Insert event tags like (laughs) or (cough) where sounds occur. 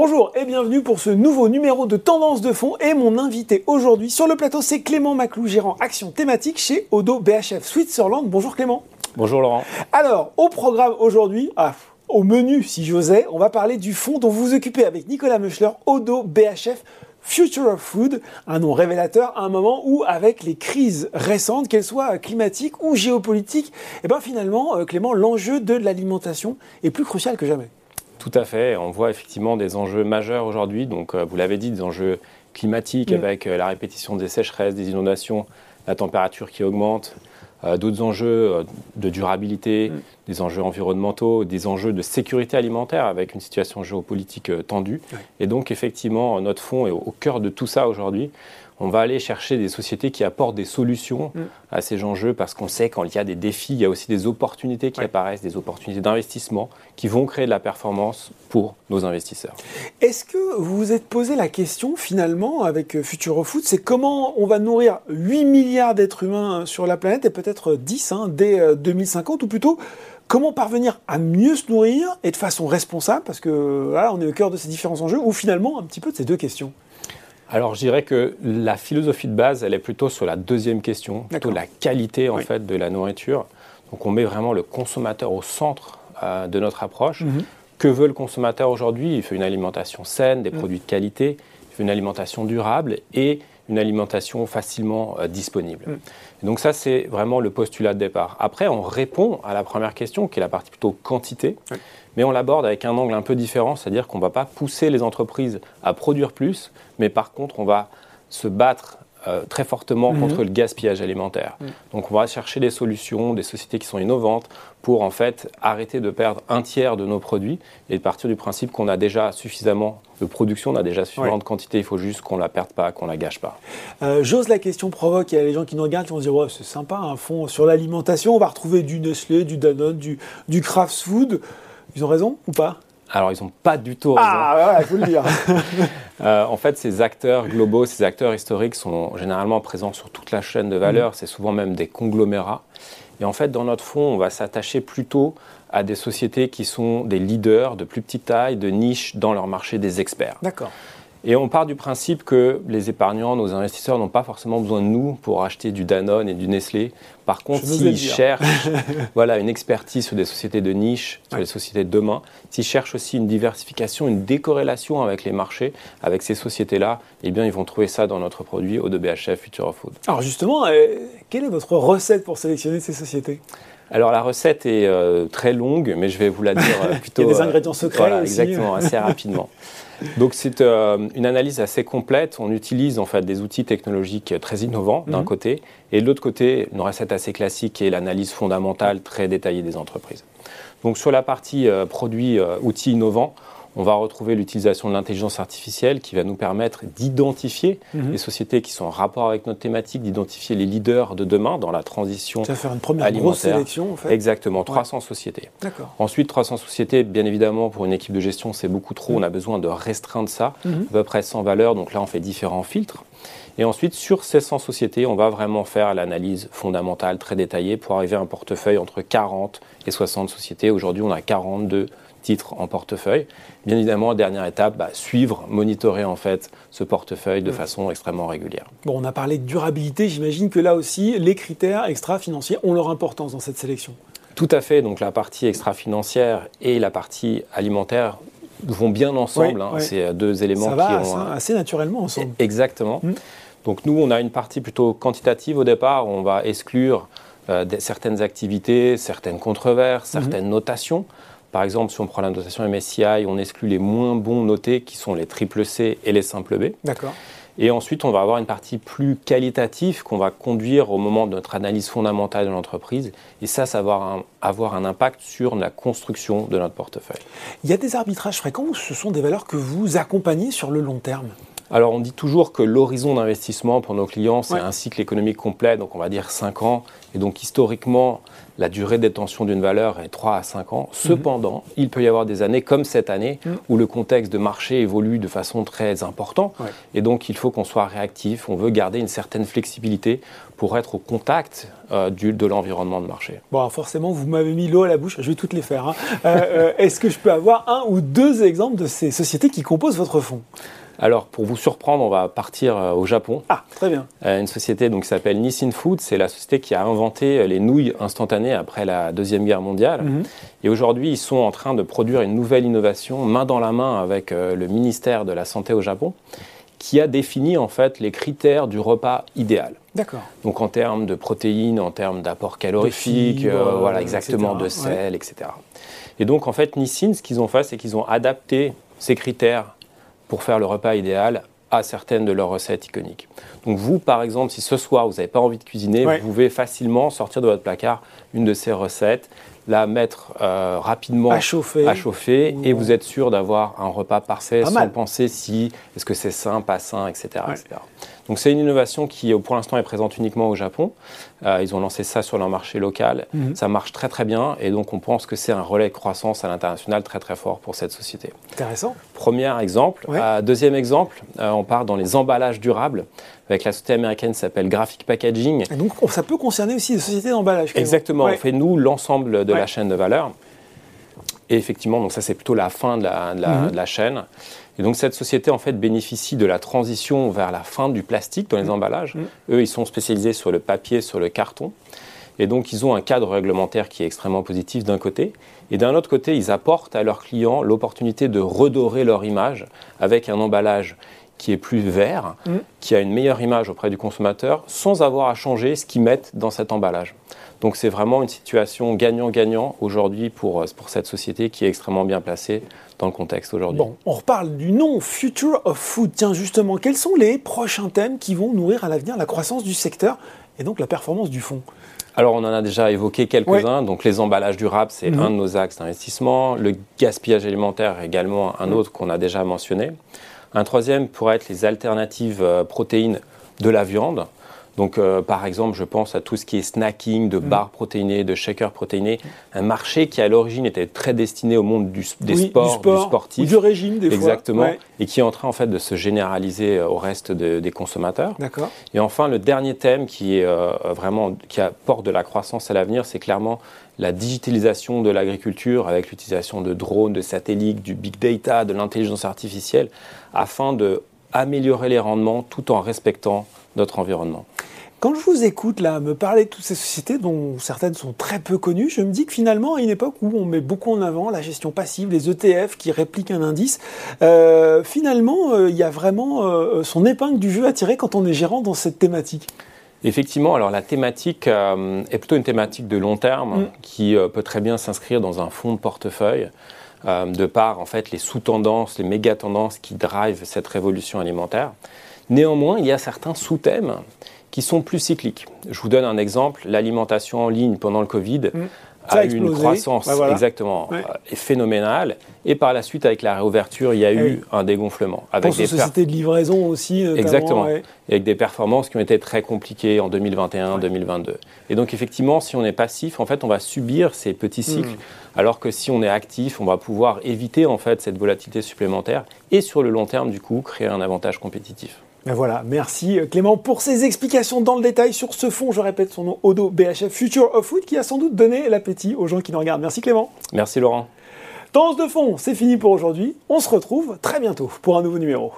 Bonjour et bienvenue pour ce nouveau numéro de Tendance de fond et mon invité aujourd'hui sur le plateau c'est Clément Maclou, gérant action thématique chez Odo BHF Switzerland. Bonjour Clément. Bonjour Laurent. Alors, au programme aujourd'hui, ah, au menu si j'osais, on va parler du fonds dont vous vous occupez avec Nicolas Meuchler, Odo BHF Future of Food, un nom révélateur à un moment où, avec les crises récentes, qu'elles soient climatiques ou géopolitiques, eh ben finalement, euh, Clément, l'enjeu de l'alimentation est plus crucial que jamais. Tout à fait. On voit effectivement des enjeux majeurs aujourd'hui. Donc, euh, vous l'avez dit, des enjeux climatiques avec euh, la répétition des sécheresses, des inondations, la température qui augmente, d'autres enjeux de durabilité, mm. des enjeux environnementaux, des enjeux de sécurité alimentaire avec une situation géopolitique tendue. Et donc, effectivement, notre fonds est au cœur de tout ça aujourd'hui on va aller chercher des sociétés qui apportent des solutions mm. à ces enjeux parce qu'on sait quand il y a des défis, il y a aussi des opportunités qui apparaissent, des opportunités d'investissement qui vont créer de la performance pour nos investisseurs. Est-ce que vous vous êtes posé la question finalement avec euh, Futuro Food, c'est comment on va nourrir 8 milliards d'êtres humains sur la planète et peut-être 10 hein, dès 2050 euh, ou plutôt comment parvenir à mieux se nourrir et de façon responsable parce que là on est au cœur de ces différents enjeux ou finalement un petit peu de ces deux questions? Alors je dirais que la philosophie de base, elle est plutôt sur la deuxième question, plutôt la qualité en fait de la nourriture. Donc on met vraiment le consommateur au centre euh, de notre approche. Mhm. Que veut le consommateur aujourd'hui? Il fait une alimentation saine, des mhm. produits de qualité, il fait une alimentation durable et une alimentation facilement euh, disponible. Mhm. donc ça, c'est vraiment le postulat de départ. Après, on répond à la première question, qui est la partie plutôt quantité mais on l'aborde avec un angle un peu différent, c'est-à-dire qu'on ne va pas pousser les entreprises à produire plus, mais par contre, on va se battre euh, très fortement mhm. contre le gaspillage alimentaire. Mhm. Donc on va chercher des solutions, des sociétés qui sont innovantes pour en fait arrêter de perdre un tiers de nos produits et partir du principe qu'on a déjà suffisamment de production, on a déjà suffisamment de quantité, il faut juste qu'on la perde pas, qu'on la gâche pas. Euh, j'ose la question provoque, il y a les gens qui nous regardent qui vont se dire ouais, c'est sympa un fond sur l'alimentation, on va retrouver du Nestlé, du Danone, du, du Kraft Food. Ils ont raison ou pas? Alors, ils n'ont pas du tout raison. Ah, il faut le dire. (laughs) Euh, en fait, ces acteurs globaux, ces acteurs historiques sont généralement présents sur toute la chaîne de valeur. Mm. C'est souvent même des conglomérats. Et en fait, dans notre fonds, on va s'attacher plutôt à des sociétés qui sont des leaders de plus petite taille, de niche dans leur marché des experts. D'accord. Et on part du principe que les épargnants, nos investisseurs n'ont pas forcément besoin de nous pour acheter du Danone et du Nestlé. Par contre, s'ils cherchent (laughs) voilà, une expertise sur des sociétés de niche, sur les sociétés de demain, s'ils cherchent aussi une diversification, une décorrélation avec les marchés, avec ces sociétés-là, eh bien, ils vont trouver ça dans notre produit O2BHF Future of Food. Alors justement, euh, quelle est votre recette pour sélectionner ces sociétés? Alors la recette est euh, très longue, mais je vais vous la dire euh, plutôt. (laughs) Il y a des ingrédients secrets. Voilà, exactement, assez (laughs) rapidement. Donc c'est euh, une analyse assez complète. On utilise en fait des outils technologiques très innovants d'un mhm. côté, et de l'autre côté une recette assez classique qui est l'analyse fondamentale très détaillée des entreprises. Donc sur la partie euh, produits, euh, outils innovants, on va retrouver l'utilisation de l'intelligence artificielle qui va nous permettre d'identifier mhm. les sociétés qui sont en rapport avec notre thématique, d'identifier les leaders de demain dans la transition Ça va faire une première grosse sélection en fait. Exactement, 300 sociétés. D'accord. Ensuite, 300 sociétés, bien évidemment, pour une équipe de gestion, c'est beaucoup trop. Mhm. On a besoin de restreindre ça, mhm. à peu près 100 valeurs. Donc là, on fait différents filtres. Et ensuite, sur ces 100 sociétés, on va vraiment faire l'analyse fondamentale très détaillée pour arriver à un portefeuille entre 40 et 60 sociétés. Aujourd'hui, on a 42 titres en portefeuille. Bien évidemment, dernière étape, bah, suivre, monitorer en fait ce portefeuille de façon extrêmement régulière. Bon, on a parlé de durabilité. J'imagine que là aussi, les critères extra-financiers ont leur importance dans cette sélection. Tout à fait. Donc la partie extra-financière et la partie alimentaire vont bien ensemble. Hein. C'est deux éléments Ça va qui ont assez naturellement ensemble. Exactement. Mmh. Donc nous, on a une partie plutôt quantitative au départ. On va exclure euh, certaines activités, certaines controverses, mmh. certaines notations. Par exemple, si on prend la notation MSCI, on exclut les moins bons notés qui sont les triple C et les simple B. D'accord. Et ensuite, on va avoir une partie plus qualitative qu'on va conduire au moment de notre analyse fondamentale de l'entreprise. Et ça, ça va avoir un, impact sur la construction de notre portefeuille. Il y a des arbitrages fréquents ou ce sont des valeurs que vous accompagnez sur le long terme? Alors on dit toujours que l'horizon d'investissement pour nos clients, c'est un cycle économique complet, donc on va dire 5 ans. Et donc historiquement, la durée de détention d'une valeur est 3 à 5 ans. Mhm. Cependant, il peut y avoir des années comme cette année mhm. où le contexte de marché évolue de façon très importante. Et donc il faut qu'on soit réactif, on veut garder une certaine flexibilité pour être au contact euh, du, de l'environnement de marché. Bon, forcément, vous m'avez mis l'eau à la bouche, je vais toutes les faire. Hein. Euh, euh, est-ce que je peux avoir un ou deux exemples de ces sociétés qui composent votre fonds? Alors, pour vous surprendre, on va partir euh, au Japon. Ah, très bien. Euh, une société donc, qui s'appelle Nissin Food. C'est la société qui a inventé euh, les nouilles instantanées après la Deuxième Guerre mondiale. Mhm. Et aujourd'hui, ils sont en train de produire une nouvelle innovation, main dans la main avec le ministère de la Santé au Japon, qui a défini en fait les critères du repas idéal. D'accord. Donc en termes de protéines, en termes d'apport calorifique, voilà, exactement, de sel, etc. Et donc en fait, Nissin, ce qu'ils ont fait, c'est qu'ils ont adapté ces critères pour faire le repas idéal à certaines de leurs recettes iconiques. Donc vous, par exemple, si ce soir vous n'avez pas envie de cuisiner, vous pouvez facilement sortir de votre placard une de ces recettes, la mettre euh, rapidement à chauffer, à chauffer et vous êtes sûr d'avoir un repas parfait sans penser si est-ce que c'est sain, pas sain, etc. Donc c'est une innovation qui pour l'instant est présente uniquement au Japon. Euh, ils ont lancé ça sur leur marché local. Mhm. Ça marche très très bien et donc on pense que c'est un relais de croissance à l'international très très fort pour cette société. Intéressant. Premier exemple. Euh, deuxième exemple, on part dans les emballages durables avec la société américaine qui s'appelle Graphic Packaging. Et donc ça peut concerner aussi les sociétés d'emballage. Exactement. On fait nous l'ensemble de la chaîne de valeur. Et effectivement, donc ça c'est plutôt la fin de la, de la, mhm. chaîne. Et donc cette société en fait bénéficie de la transition vers la fin du plastique dans les mhm. emballages. Mhm. Eux, ils sont spécialisés sur le papier, sur le carton. Et donc ils ont un cadre réglementaire qui est extrêmement positif d'un côté. Et d'un autre côté, ils apportent à leurs clients l'opportunité de redorer leur image avec un emballage qui est plus vert, mm. qui a une meilleure image auprès du consommateur, sans avoir à changer ce qu'ils mettent dans cet emballage. Donc c'est vraiment une situation gagnant-gagnant aujourd'hui pour, euh, pour cette société qui est extrêmement bien placée dans le contexte aujourd'hui. Bon, on reparle du nom Future of Food. Tiens, justement, quels sont les prochains thèmes qui vont nourrir à l'avenir la croissance du secteur et donc la performance du fonds alors, on en a déjà évoqué quelques-uns. Donc, les emballages durables, c'est mm-hmm. un de nos axes d'investissement. Le gaspillage alimentaire, également un mm. autre qu'on a déjà mentionné. Un troisième pourrait être les alternatives euh, protéines de la viande. Donc, euh, par exemple, je pense à tout ce qui est snacking, de mm. barres protéinées, de shakers protéinés. Un marché qui, à l'origine, était très destiné au monde du, des sports, du, sportif. du régime, des fois. Exactement. Et qui est en train, en fait, de se généraliser euh, au reste des consommateurs. D'accord. Et enfin, le dernier thème qui est vraiment, qui apporte de la croissance à l'avenir, c'est clairement la digitalisation de l'agriculture avec l'utilisation de drones, de satellites, du big data, de l'intelligence artificielle, afin de améliorer les rendements tout en respectant notre environnement. Quand je vous écoute là me parler de toutes ces sociétés dont certaines sont très peu connues, je me dis que finalement à une époque où on met beaucoup en avant la gestion passive, les ETF qui répliquent un indice, euh, finalement euh, il y a vraiment euh, son épingle du jeu à tirer quand on est gérant dans cette thématique. Effectivement, alors la thématique est plutôt une thématique de long terme mm. qui peut très bien s'inscrire dans un fonds de portefeuille de par en fait les sous-tendances, les méga-tendances qui drivent cette révolution alimentaire. Néanmoins, il y a certains sous-thèmes qui sont plus cycliques. Je vous donne un exemple, l'alimentation en ligne pendant le Covid. Mm a, eu une croissance exactement euh, phénoménale. Et par la suite, avec la réouverture, il y a eu un dégonflement. Avec des sociétés de livraison aussi. Exactement. avec des performances qui ont été très compliquées en 2021, 2022. Et donc, effectivement, si on est passif, en fait, on va subir ces petits hmm. cycles. Alors que si on est actif, on va pouvoir éviter en fait cette volatilité supplémentaire et sur le long terme, du coup, créer un avantage compétitif. Ben voilà, merci euh, Clément pour ces explications dans le détail sur ce fond. Je répète son nom, Odo BHF Future of Food, qui a sans doute donné l'appétit aux gens qui nous regardent. Merci Clément. Merci Laurent. Danse de fond, c'est fini pour aujourd'hui. On se retrouve très bientôt pour un nouveau numéro.